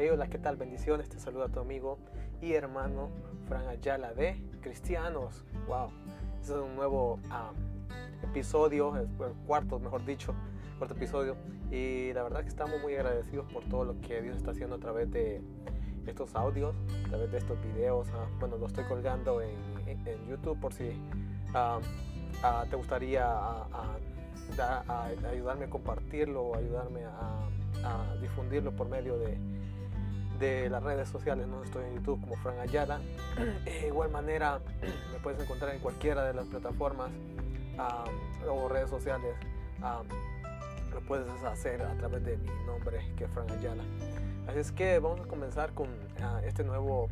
Hey, hola, ¿qué tal? Bendiciones, te saluda tu amigo y hermano Fran Ayala de Cristianos. Wow, este es un nuevo episodio, el cuarto, mejor dicho, cuarto episodio. Y la verdad que estamos muy agradecidos por todo lo que Dios está haciendo a través de estos audios, a través de estos videos. Ah, bueno, lo estoy colgando en, YouTube por si ah, ah, te gustaría ayudarme a compartirlo o ayudarme a difundirlo por medio de de las redes sociales, ¿no? Estoy en YouTube como Fran Ayala. De igual manera, me puedes encontrar en cualquiera de las plataformas o redes sociales. lo puedes hacer a través de mi nombre, que es Fran Ayala. Así es que vamos a comenzar con ah, este nuevo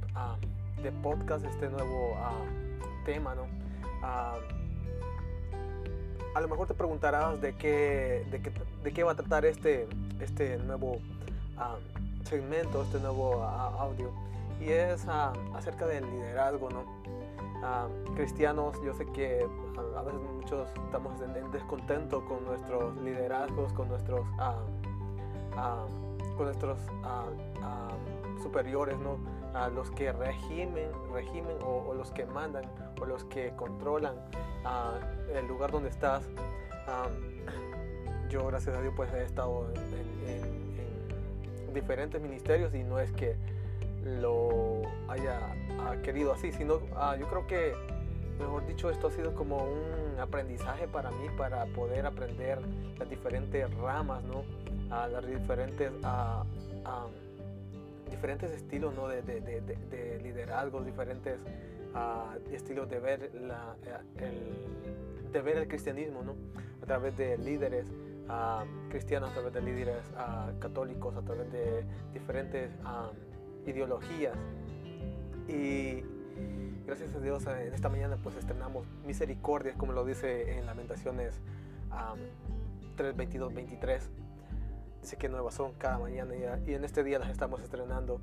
de podcast, este nuevo tema, ¿no? a lo mejor te preguntarás de qué, de qué, de qué va a tratar este, este nuevo segmento, este nuevo audio, y es acerca del liderazgo, ¿no? cristianos, yo sé que a, veces muchos estamos en, descontento con nuestros liderazgos, con nuestros, con nuestros superiores, ¿no? A los que regimen, regimen o, los que mandan o los que controlan el lugar donde estás. yo, gracias a Dios, pues he estado en diferentes ministerios y no es que lo haya querido así, sino ah, yo creo que, mejor dicho, esto ha sido como un aprendizaje para mí para poder aprender las diferentes ramas, ¿no? A las diferentes, a, diferentes estilos ¿no? de, de, de, liderazgo, diferentes estilos de ver, la, el, de ver el cristianismo ¿no? a través de líderes cristianos, a través de líderes católicos, a través de diferentes ideologías. Y gracias a Dios en esta mañana pues estrenamos misericordia, como lo dice en Lamentaciones 3, 22, 23. Dice que nuevas son cada mañana y, en este día las estamos estrenando.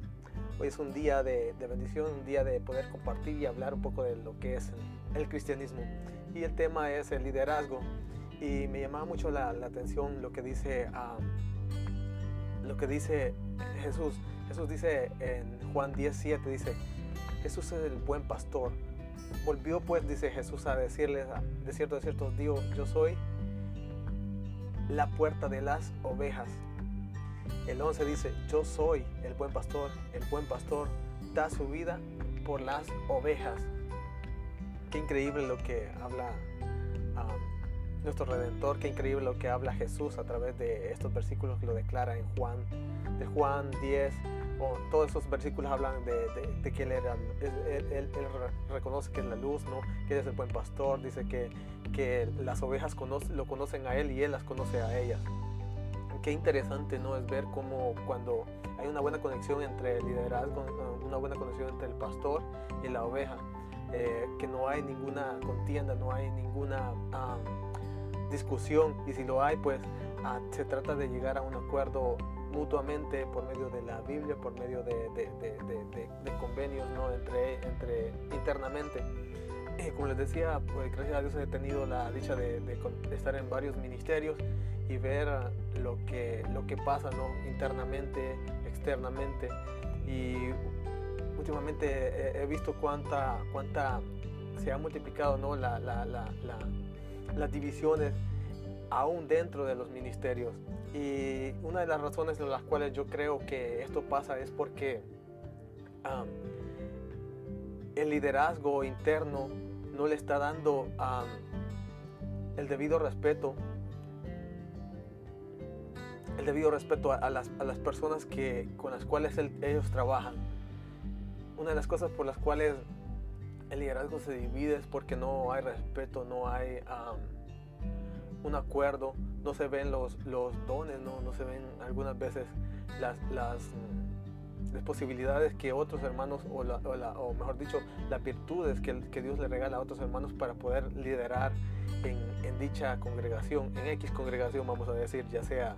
Hoy es un día de, de, bendición, un día de poder compartir y hablar un poco de lo que es el cristianismo. Y el tema es el liderazgo. Y me llamaba mucho la, atención lo que dice lo que dice Jesús. Jesús dice en Juan 17, dice, Jesús es el buen pastor. Volvió pues, dice Jesús, a decirles, de cierto, de cierto, digo, yo soy la puerta de las ovejas. El 11 dice, yo soy el buen pastor. El buen pastor da su vida por las ovejas. Qué increíble lo que habla nuestro Redentor. Qué increíble lo que habla Jesús a través de estos versículos que lo declara en Juan, de Juan 10. O todos esos versículos hablan de, que él, era, él, reconoce que es la luz, ¿no? que él es el buen pastor, dice que, que las ovejas lo conocen a él y él las conoce a ellas. Qué interesante ¿no? es ver cómo cuando hay una buena conexión entre el liderazgo, una buena conexión entre el pastor y la oveja, eh, que no hay ninguna contienda, no hay ninguna discusión y si lo hay, pues ah, se trata de llegar a un acuerdo mutuamente por medio de la Biblia, por medio de, convenios ¿no? entre, entre internamente. Eh, como les decía, pues gracias a Dios he tenido la dicha de, estar en varios ministerios y ver lo que, lo que pasa ¿no? internamente, externamente. Y últimamente he, visto cuánta, cuánta se ha multiplicado ¿no? la, la, la, las divisiones aún dentro de los ministerios. Y una de las razones en las cuales yo creo que esto pasa es porque el liderazgo interno no le está dando el debido respeto el debido respeto a, las, personas que, con las cuales ellos trabajan. Una de las cosas por las cuales el liderazgo se divide es porque no hay respeto, no hay un acuerdo, no se ven los, los dones, no, no se ven algunas veces las, las, las posibilidades que otros hermanos, o, mejor dicho, las virtudes que, que, Dios le regala a otros hermanos para poder liderar en, dicha congregación, en X congregación, vamos a decir, ya sea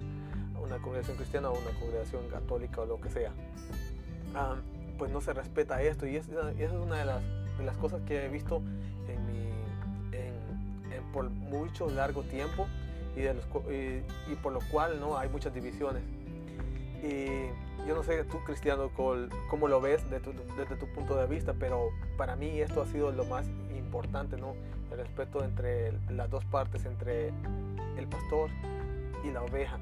una congregación cristiana o una congregación católica o lo que sea. pues no se respeta esto y, esa es una de las las cosas que he visto por mucho largo tiempo y, de por lo cual ¿no? hay muchas divisiones. Y yo no sé tú, Cristiano, cómo lo ves desde tu, punto de vista, pero para mí esto ha sido lo más importante, ¿no? El respeto entre las dos partes, entre el pastor y la oveja.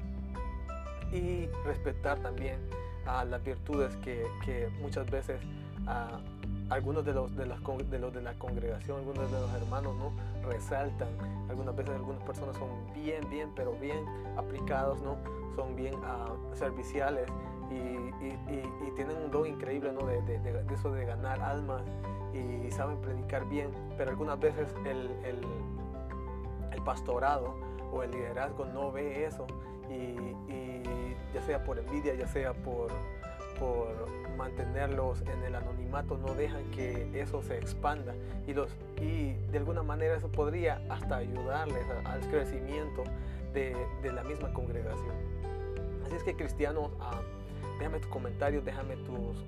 Y respetar también a las virtudes que, muchas veces a algunos de los de, las, de los de la congregación, algunos de los hermanos no resaltan. Algunas veces algunas personas son bien, bien, pero bien aplicados, ¿no? Son bien uh, serviciales y, y, tienen un don increíble, ¿no? De, de, eso de ganar almas y saben predicar bien, pero algunas veces el, el, el pastorado o el liderazgo no ve eso y, ya sea por envidia, ya sea por, por mantenerlos en el anonimato, no dejan que eso se expanda y, los, y de alguna manera eso podría hasta ayudarles al crecimiento de, de, la misma congregación. Así es que cristianos, uh, déjame tus comentarios, déjame tus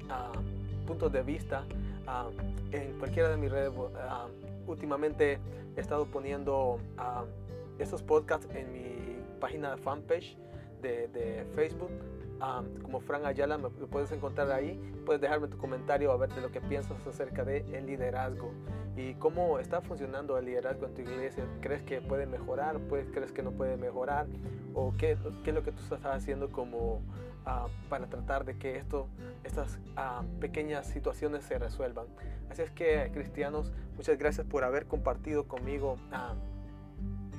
puntos de vista uh, en cualquiera de mis redes. últimamente he estado poniendo estos podcasts en mi página de fanpage de, de Facebook como Fran Ayala, me puedes encontrar ahí. Puedes dejarme tu comentario a ver de lo que piensas acerca del el liderazgo y cómo está funcionando el liderazgo en tu iglesia. ¿Crees que puede mejorar? Pues, ¿Crees que no puede mejorar? ¿O qué, qué es lo que tú estás haciendo como uh, para tratar de que esto, estas uh, pequeñas situaciones se resuelvan? Así es que, cristianos, muchas gracias por haber compartido conmigo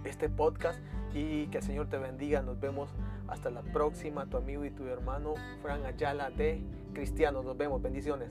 este podcast y que el Señor te bendiga. Nos vemos hasta la próxima. Tu amigo y tu hermano Fran Ayala de Cristianos. Nos vemos. Bendiciones.